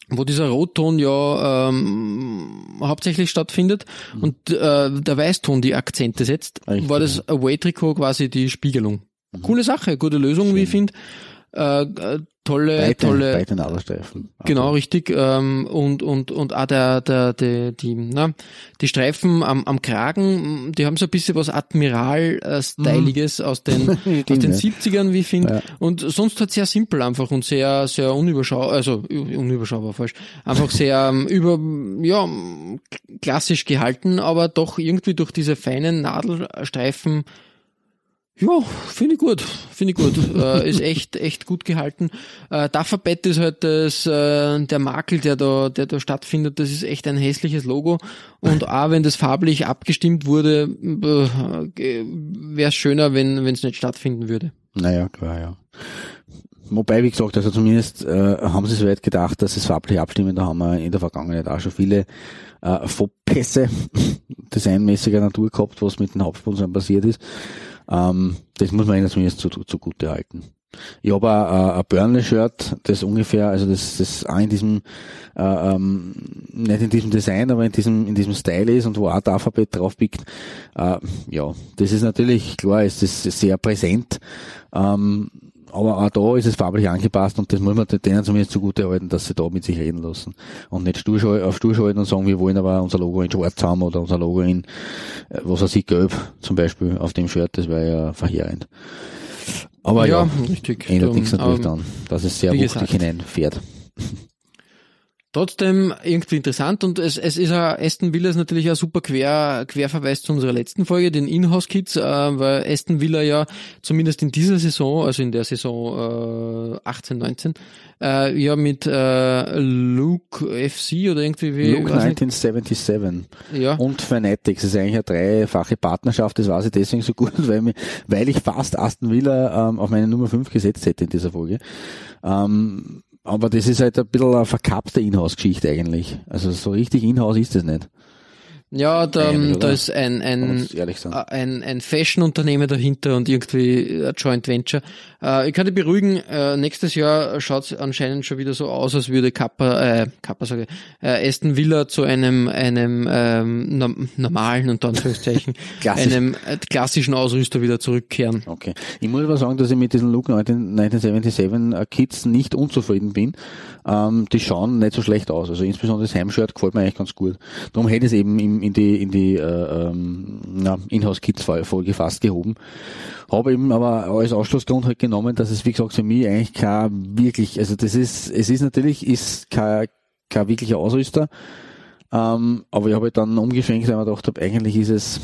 wo dieser Rotton ja ähm, hauptsächlich stattfindet und äh, der Weißton die Akzente setzt, Richtig, war das Away-Trikot quasi die Spiegelung. Coole Sache, gute Lösung, wie ich finde. Äh, äh, tolle, Beide, tolle, beide Nadelstreifen. Genau, richtig. Ähm, und, und, und auch der, der, der, die, na, die Streifen am, am Kragen, die haben so ein bisschen was Admiral-Styliges aus den, <laughs> aus den ja. 70ern, wie ich finde. Ja. Und sonst halt sehr simpel einfach und sehr, sehr unüberschaubar, also unüberschaubar falsch. Einfach sehr ähm, über, ja, klassisch gehalten, aber doch irgendwie durch diese feinen Nadelstreifen ja, finde ich gut, finde ich gut. äh, ist echt, echt gut gehalten. Äh, Dufferbett ist halt das, äh, der Makel, der da, der da stattfindet. Das ist echt ein hässliches Logo. Und <laughs> auch wenn das farblich abgestimmt wurde, äh, wäre es schöner, wenn wenn es nicht stattfinden würde. Naja, klar, ja. Wobei, wie gesagt, also zumindest äh, haben sie so weit gedacht, dass es farblich abstimmen, da haben wir in der Vergangenheit auch schon viele äh, Fauxpässe <laughs> designmäßiger Natur gehabt, was mit den Hauptsponsoren passiert ist. Ähm, das muss man ihnen zumindest zu, zugute halten. Ich habe ein, ein Burnley-Shirt, das ungefähr, also das, das auch in diesem, äh, ähm, nicht in diesem Design, aber in diesem, in diesem Style ist und wo auch der Alphabet drauf pickt. Äh, ja, das ist natürlich, klar, ist das sehr präsent. Ähm, aber auch da ist es farblich angepasst und das muss man denen zumindest zugute halten, dass sie da mit sich reden lassen. Und nicht stur, auf stur schalten und sagen, wir wollen aber unser Logo in schwarz haben oder unser Logo in, äh, was weiß ich, gelb zum Beispiel auf dem Shirt, das wäre ja verheerend. Aber ja, richtig. ändert Darum, nichts natürlich ähm, dann, dass es sehr wuchtig hineinfährt. Trotzdem irgendwie interessant und es, es ist auch, Aston Villa ist natürlich ein super Quer, Querverweis zu unserer letzten Folge, den Inhouse Kids, äh, weil Aston Villa ja zumindest in dieser Saison, also in der Saison äh, 18, 19, äh, ja mit äh, Luke FC oder irgendwie wie, Luke weiß nicht, 1977 ja, und Fanatics, das ist eigentlich eine dreifache Partnerschaft, das weiß ich deswegen so gut, <laughs> weil, mir, weil ich fast Aston Villa ähm, auf meine Nummer 5 gesetzt hätte in dieser Folge. Ähm, aber das ist halt ein bisschen eine verkappte Inhouse-Geschichte eigentlich. Also so richtig Inhouse ist das nicht. ja, da, Eigentlich, da oder? ist ein, ein ein, ein Fashion-Unternehmen dahinter und irgendwie ein Joint Venture. Äh, ich kann dich beruhigen, äh, nächstes Jahr schaut es anscheinend schon wieder so aus, als würde Kappa, äh, Kappa sage ich, äh, Aston Villa zu einem, einem ähm, norm- normalen, unter Anführungszeichen, <laughs> Klassisch. einem äh, klassischen Ausrüster wieder zurückkehren. Okay. Ich muss aber sagen, dass ich mit diesen Look 19, 1977 äh, Kids nicht unzufrieden bin. Ähm, die schauen nicht so schlecht aus. Also insbesondere das Heimshirt gefällt mir eigentlich ganz gut. Darum hätte ich es eben in, in die, in die äh, ähm, na, Inhouse Kids Folge fast gehoben. Habe eben aber als Ausschlussgrund halt genommen, dass es wie gesagt für mich eigentlich kein wirklich, also das ist, es ist natürlich, ist kein, kein wirklicher Ausrüster. Ähm, aber ich habe halt dann umgeschwenkt, weil ich mir gedacht habe, eigentlich ist es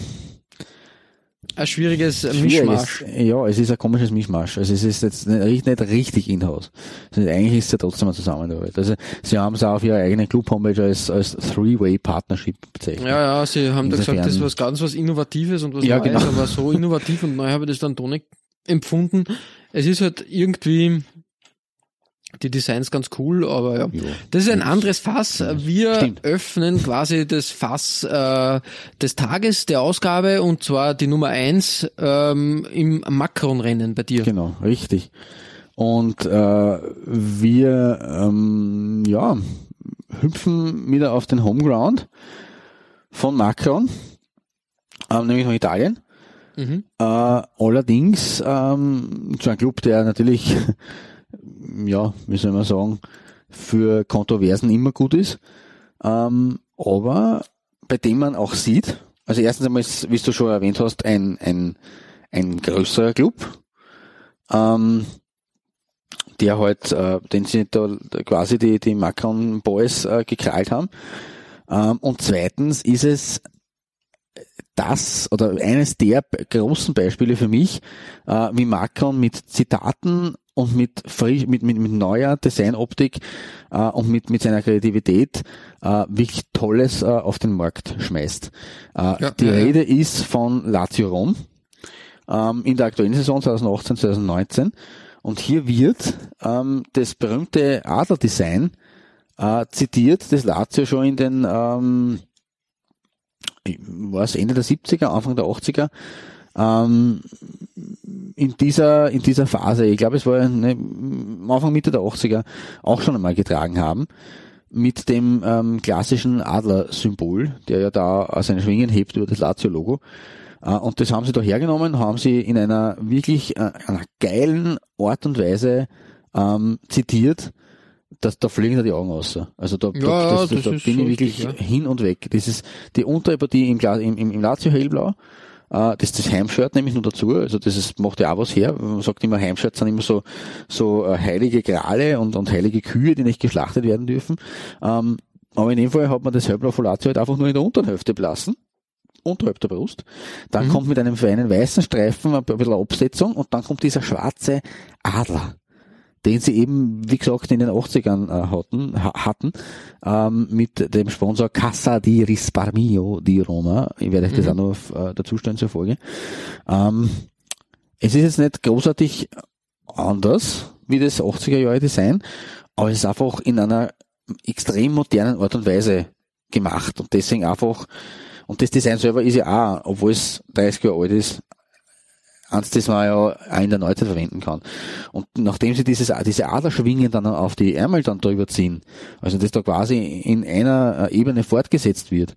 Ein schwieriges Schwierig Mischmasch. Ja, es ist ein komisches Mischmasch. Also es ist jetzt nicht, nicht richtig in-house. Also eigentlich ist es ja trotzdem eine Zusammenarbeit. Also sie haben es auch auf ihrer eigenen Club-Homepage als, als Three-Way-Partnership bezeichnet. Ja, ja, sie haben da gesagt, das ist was ganz was Innovatives und was Ja, Neues, genau. aber so innovativ und neu habe ich das dann doch nicht empfunden. Es ist halt irgendwie die Designs ganz cool, aber ja. Ja. Das ist ein anderes Fass. Wir Stimmt. öffnen quasi das Fass äh, des Tages der Ausgabe und zwar die Nummer eins ähm, im Macron-Rennen bei dir. Genau, richtig. Und äh, wir ähm, ja, hüpfen wieder auf den Homeground von Macron, ähm, nämlich nach Italien. Mhm. Äh, allerdings ähm, zu einem Club, der natürlich, <laughs> ja, wie soll man sagen, für Kontroversen immer gut ist, ähm, aber bei dem man auch sieht, also erstens einmal ist, wie du schon erwähnt hast, ein, ein, ein größerer Club, ähm, der halt, äh, den sie da quasi die, die Macron Boys äh, gekrallt haben. Ähm, und zweitens ist es das oder eines der großen Beispiele für mich, äh, wie Macron mit Zitaten und mit, frisch, mit, mit, mit neuer Designoptik äh, und mit, mit seiner Kreativität äh, wirklich Tolles äh, auf den Markt schmeißt. Äh, ja, die ja, Rede ja. ist von Lazio Rom ähm, in der aktuellen Saison 2018, 2019 und hier wird ähm, das berühmte Adler-Design äh, zitiert, das Lazio schon in den ähm, war es Ende der 70er, Anfang der 80er ähm, in dieser in dieser Phase, ich glaube es war ne, Anfang Mitte der 80er auch schon einmal getragen haben mit dem ähm, klassischen Adler-Symbol, der ja da seine Schwingen hebt über das Lazio-Logo. Äh, und das haben sie da hergenommen, haben sie in einer wirklich äh, einer geilen Art und Weise ähm, zitiert, dass da fliegen da die Augen aus. Also da, ja, da, das, das, da bin ich wirklich richtig, hin und weg. Das ist die Unterpartie im, im, im, im Lazio hellblau äh, das ist das Heimshirt nämlich nur dazu. Also das ist, macht ja auch was her. Man sagt immer, Heimshirts sind immer so, so äh, heilige Grale und, und heilige Kühe, die nicht geschlachtet werden dürfen. Ähm, aber in dem Fall hat man das Hellblau Folatio halt einfach nur in der unteren Hälfte belassen unterhalb der Brust. Dann mhm. kommt mit einem feinen weißen Streifen ein bisschen Absetzung und dann kommt dieser schwarze Adler den sie eben, wie gesagt, in den 80ern äh, hatten, hatten ähm, mit dem Sponsor Casa di Risparmio di Roma. Ich werde euch das mhm. auch noch äh, dazu stellen zur Folge. Ähm, es ist jetzt nicht großartig anders wie das 80er Jahre Design, aber es ist einfach in einer extrem modernen Art und Weise gemacht und deswegen einfach und das Design selber ist ja auch, obwohl es 30 Jahre alt ist, eins, das man ja auch in der Neuzeit verwenden kann. Und nachdem sie dieses, diese Aderschwingen dann auf die Ärmel dann drüber ziehen, also das da quasi in einer äh, Ebene fortgesetzt wird,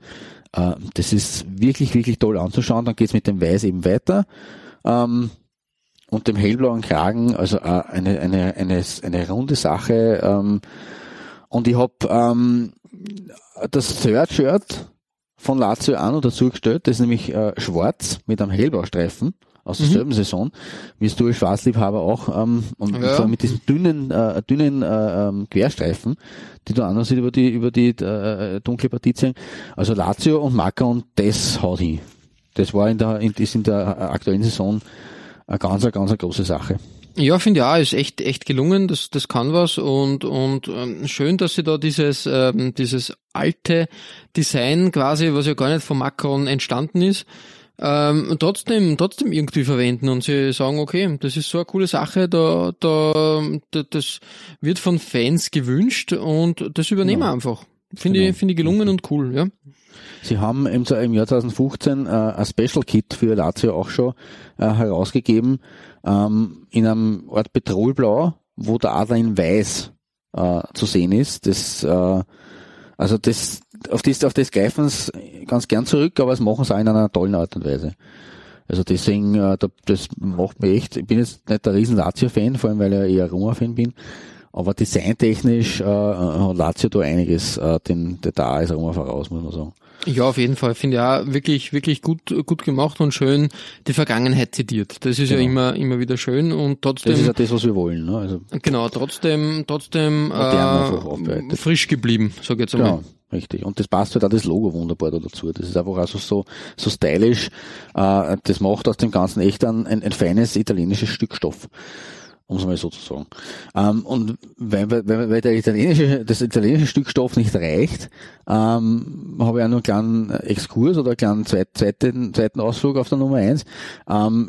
äh, das ist wirklich, wirklich toll anzuschauen. Dann geht's mit dem Weiß eben weiter. Ähm, und dem hellblauen Kragen, also äh, eine, eine, eine, eine runde Sache. Ähm, und ich habe ähm, das Third-Shirt von Lazio an und dazu gestellt, das ist nämlich schwarz mit einem Hellbaustreifen aus derselben mhm. Saison, wie es du als Schwarzliebhaber auch, ähm, und ja. zwar mit diesen dünnen, äh, dünnen äh, ähm, Querstreifen, die du anders über die, über die äh, dunkle Partie ziehen. Also Lazio und Marca und das haut hin. Das war in der, in, ist in der aktuellen Saison eine ganz, eine ganz eine große Sache. Ja, finde ja, ist echt echt gelungen. Das das kann was und und ähm, schön, dass sie da dieses ähm, dieses alte Design quasi, was ja gar nicht von Macron entstanden ist, ähm, trotzdem, trotzdem irgendwie verwenden und sie sagen, okay, das ist so eine coole Sache, da, da, da das wird von Fans gewünscht und das übernehmen wir einfach. Finde genau. ich, finde ich gelungen und cool, ja. Sie haben im, im Jahr 2015 äh, ein Special Kit für Lazio auch schon äh, herausgegeben, ähm, in einem Art Petrolblau, wo der Adler in Weiß äh, zu sehen ist. Das, äh, also das, auf das, auf das greifen sie ganz gern zurück, aber es machen sie auch in einer tollen Art und Weise. Also deswegen, äh, das macht mir echt, ich bin jetzt nicht der riesen Lazio-Fan, vor allem weil ich eher Roma-Fan bin, aber designtechnisch äh, hat Lazio da einiges äh, den, der da ist Roma voraus, muss man sagen. Ja, auf jeden Fall. Finde ja wirklich, wirklich gut, gut gemacht und schön die Vergangenheit zitiert. Das ist genau. ja immer, immer wieder schön und trotzdem. Das ist ja das, was wir wollen, ne? Also genau, trotzdem, trotzdem, äh, frisch geblieben, sag ich jetzt einmal. Genau. Richtig. Und das passt halt auch das Logo wunderbar da dazu. Das ist einfach also so, so stylisch. Äh, das macht aus dem Ganzen echt ein, ein, ein feines italienisches Stück Stoff um es mal so zu sagen. Ähm, und weil, weil, weil der italienische, das italienische Stück Stoff nicht reicht, ähm, habe ich auch noch einen kleinen Exkurs oder einen kleinen zweiten, zweiten Ausflug auf der Nummer eins. Ähm,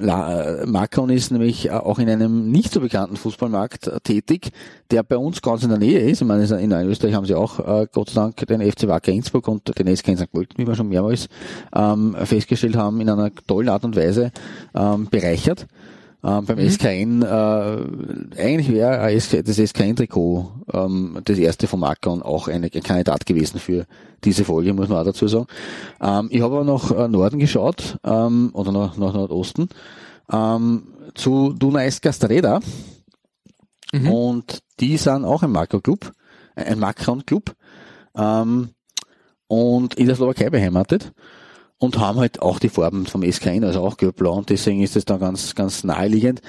Macron ist nämlich auch in einem nicht so bekannten Fußballmarkt tätig, der bei uns ganz in der Nähe ist. Ich meine, in Österreich haben sie auch äh, Gott sei Dank den FC Wacker Innsbruck und den SK St. Pölten, wie wir schon mehrmals ähm, festgestellt haben, in einer tollen Art und Weise ähm, bereichert. Ähm, beim mhm. SKN, äh, eigentlich wäre das SKN-Trikot ähm, das erste vom Acker und auch eine, ein Kandidat gewesen für diese Folge, muss man auch dazu sagen. Ähm, ich habe aber nach äh, Norden geschaut, ähm, oder nach, nach Nordosten, ähm, zu Dunais Castreda. Mhm. Und die sind auch im Makro-Club ein Macron-Club, ähm, und in der Slowakei beheimatet und haben halt auch die Farben vom SKN, also auch gelb-blau und deswegen ist es dann ganz, ganz naheliegend.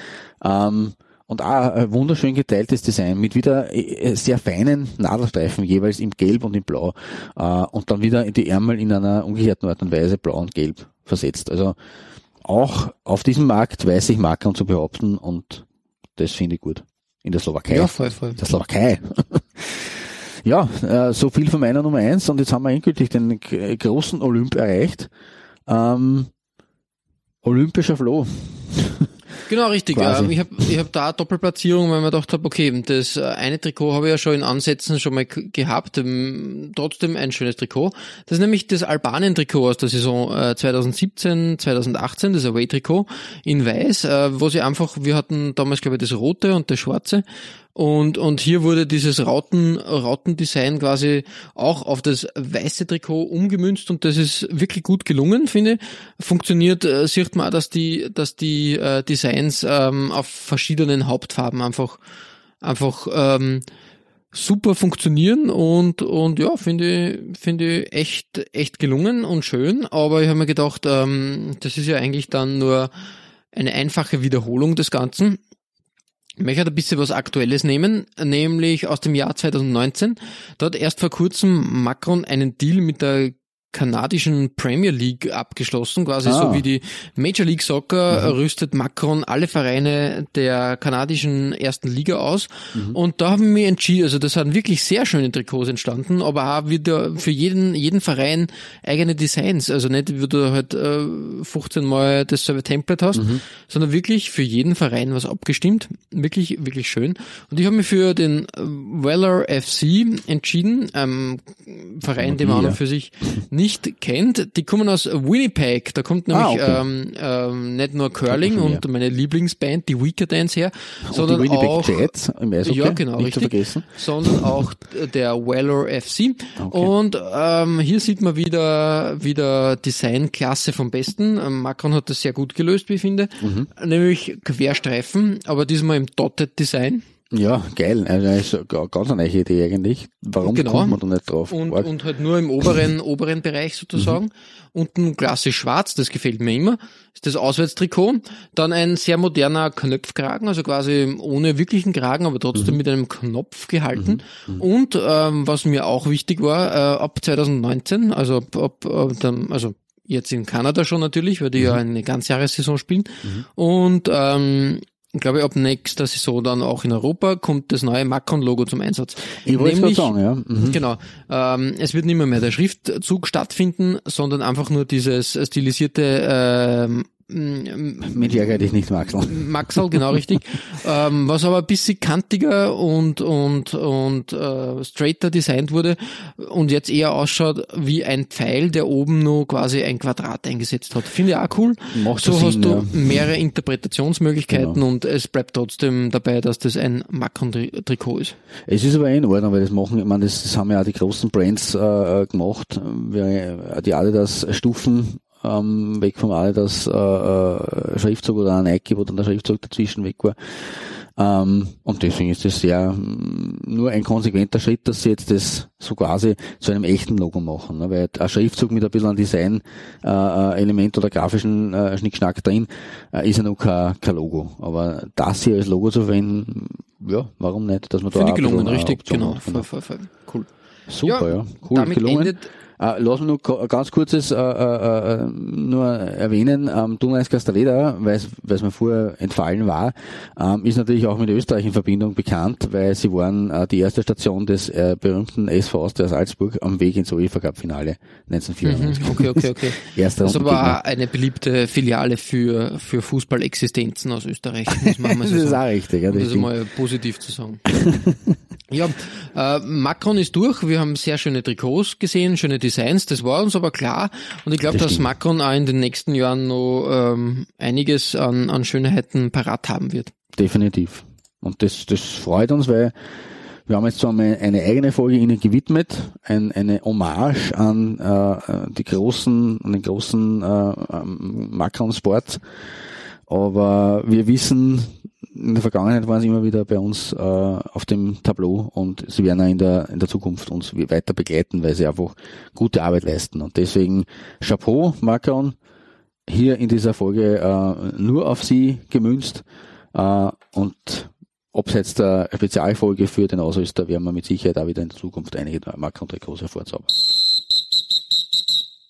Ähm, und auch ein wunderschön geteiltes Design mit wieder äh, sehr feinen Nadelstreifen, jeweils im Gelb und im Blau. Äh, und dann wieder die Ärmel in einer umgekehrten Art und Weise blau und gelb versetzt. Also auch auf diesem Markt weiß ich Markern zu behaupten und das finde ich gut. In der Slowakei. Ja, voll, voll. Der Slowakei. <laughs> ja, äh, so viel von meiner Nummer eins und jetzt haben wir endgültig den großen Olymp erreicht. Ähm, Olympischer Floh. Genau, richtig. Ja, ich habe ich hab da Doppelplatzierung, weil man gedacht habe, okay, das äh, eine Trikot habe ich ja schon in Ansätzen schon mal gehabt, ähm, trotzdem ein schönes Trikot. Das ist nämlich das Albanien-Trikot aus der Saison 2017, äh, 2018, das Away-Trikot in Weiß, äh, wo sie einfach, wir hatten damals glaube ich das rote und das schwarze und, und hier wurde dieses Rauten, Rautendesign quasi auch auf das weiße Trikot umgemünzt und das ist wirklich gut gelungen, finde. Funktioniert, äh, sieht man auch, dass die, dass die äh, Designs ähm, auf verschiedenen Hauptfarben einfach, einfach ähm, super funktionieren und, und ja, finde, finde echt, echt gelungen und schön. Aber ich habe mir gedacht, ähm, das ist ja eigentlich dann nur eine einfache Wiederholung des Ganzen ich möchte ein bisschen was Aktuelles nehmen, nämlich aus dem Jahr 2019. Dort erst vor kurzem Macron einen Deal mit der kanadischen Premier League abgeschlossen, quasi ah. so wie die Major League Soccer mhm. rüstet Macron alle Vereine der kanadischen ersten Liga aus. Mhm. Und da haben wir entschieden, also das sind wirklich sehr schöne Trikots entstanden, aber auch wieder für jeden, jeden Verein eigene Designs. Also nicht, wie du halt äh, 15 Mal dasselbe Template hast, mhm. sondern wirklich für jeden Verein was abgestimmt. Wirklich, wirklich schön. Und ich habe mich für den Weller FC entschieden, ähm, Verein, den man für sich <laughs> nicht kennt, die kommen aus Winnipeg. Da kommt nämlich ah, okay. ähm, ähm, nicht nur Curling und meine Lieblingsband, die Weaker Dance her, und sondern die auch Jets im Eishockey, ja genau richtig, sondern auch der Weller FC. Okay. Und ähm, hier sieht man wieder wieder Designklasse vom Besten. Ähm, Macron hat das sehr gut gelöst, wie ich finde, mhm. nämlich Querstreifen, aber diesmal im Dotted Design. Ja, geil. Also ganz eine neue Idee eigentlich. Warum genau. kommt man da nicht drauf? Und, und halt nur im oberen, <laughs> oberen Bereich sozusagen. Mhm. Unten klassisch schwarz, das gefällt mir immer. Ist das Auswärtstrikot. Dann ein sehr moderner Knöpfkragen, also quasi ohne wirklichen Kragen, aber trotzdem mhm. mit einem Knopf gehalten. Mhm. Und ähm, was mir auch wichtig war, äh, ab 2019, also ab, ab, ab dann, also jetzt in Kanada schon natürlich, weil die ja eine Ganzjahressaison spielen. Mhm. Und ähm, ich glaube, ab nächster Saison dann auch in Europa kommt das neue Macron-Logo zum Einsatz. Ich wollte sagen, ja. Mhm. Genau. Ähm, es wird nicht mehr, mehr der Schriftzug stattfinden, sondern einfach nur dieses stilisierte ähm, mit ärgere dich nicht, Maxel. Maxel, genau richtig. <laughs> ähm, was aber ein bisschen kantiger und, und, und äh, straighter designt wurde und jetzt eher ausschaut wie ein Pfeil, der oben nur quasi ein Quadrat eingesetzt hat. Finde ich auch cool. Macht so Sinn, hast du ja. mehrere Interpretationsmöglichkeiten genau. und es bleibt trotzdem dabei, dass das ein Macron-Trikot ist. Es ist aber eh in Ordnung, weil das machen, ich meine, das, das haben ja auch die großen Brands äh, gemacht. Wir, die Adidas Stufen ähm, weg vom Adidas äh, äh, Schriftzug oder ein Nike, wo dann der Schriftzug dazwischen weg war. Ähm, und deswegen ist das ja mm, nur ein konsequenter Schritt, dass sie jetzt das so quasi zu einem echten Logo machen. Ne? Weil ein Schriftzug mit ein bisschen Design-Element äh, oder grafischen äh, Schnickschnack drin äh, ist ja noch kein, kein Logo. Aber das hier als Logo zu verwenden, ja, warum nicht? Dass man da Finde ich gelungen, richtig, genau. Voll, voll, voll. Cool. Super, ja. ja. Cool, damit gelungen. endet äh, lass mich nur ganz kurzes äh, äh, äh, nur erwähnen, ähm, Dunais Castelleda, weil es mir vorher entfallen war, ähm, ist natürlich auch mit Österreich in Verbindung bekannt, weil sie waren äh, die erste Station des äh, berühmten SV Austria Salzburg am Weg ins UEFA Cup Finale 1994. Mhm, okay, okay, okay. <laughs> Erster das war eine beliebte Filiale für, für Fußballexistenzen aus Österreich, muss man mal so <laughs> das ist auch richtig. Ja, das ist mal positiv zu sagen. <laughs> Ja, äh, Macron ist durch. Wir haben sehr schöne Trikots gesehen, schöne Designs. Das war uns aber klar. Und ich glaube, dass Macron auch in den nächsten Jahren noch ähm, einiges an, an Schönheiten parat haben wird. Definitiv. Und das, das freut uns, weil wir haben jetzt so eine, eine eigene Folge Ihnen gewidmet, ein, eine Hommage an äh, die großen, an den großen äh, Macron-Sport. Aber wir wissen, in der Vergangenheit waren sie immer wieder bei uns äh, auf dem Tableau und sie werden auch in der, in der Zukunft uns weiter begleiten, weil sie einfach gute Arbeit leisten. Und deswegen Chapeau, Macron, hier in dieser Folge äh, nur auf sie gemünzt äh, und abseits der Spezialfolge für den Ausrüster werden wir mit Sicherheit auch wieder in der Zukunft einige Macron-Trikots hervorzaubern.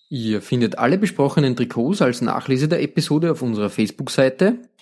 Ihr findet alle besprochenen Trikots als Nachlese der Episode auf unserer Facebook-Seite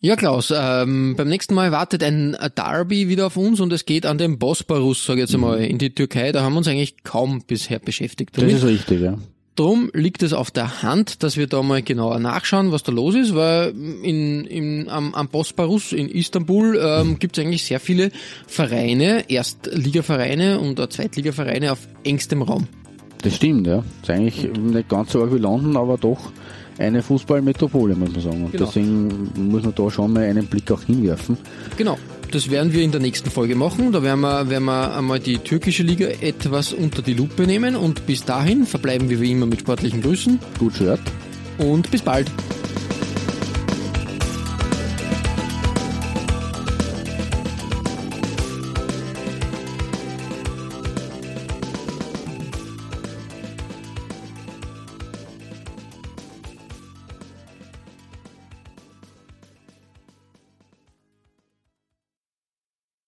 Ja, Klaus, ähm, beim nächsten Mal wartet ein Derby wieder auf uns und es geht an den Bosporus, sage ich jetzt einmal, in die Türkei. Da haben wir uns eigentlich kaum bisher beschäftigt. Damit. Das ist richtig, ja. Drum liegt es auf der Hand, dass wir da mal genauer nachschauen, was da los ist, weil in, in, am, am Bosporus in Istanbul ähm, gibt es eigentlich sehr viele Vereine, Erstligavereine und Zweitligavereine auf engstem Raum. Das stimmt, ja. ist eigentlich nicht ganz so arg wie London, aber doch eine Fußballmetropole, muss man sagen. Und genau. deswegen muss man da schon mal einen Blick auch hinwerfen. Genau. Das werden wir in der nächsten Folge machen. Da werden wir, werden wir einmal die türkische Liga etwas unter die Lupe nehmen und bis dahin verbleiben wir wie immer mit sportlichen Grüßen. Gut Shirt. Und bis bald.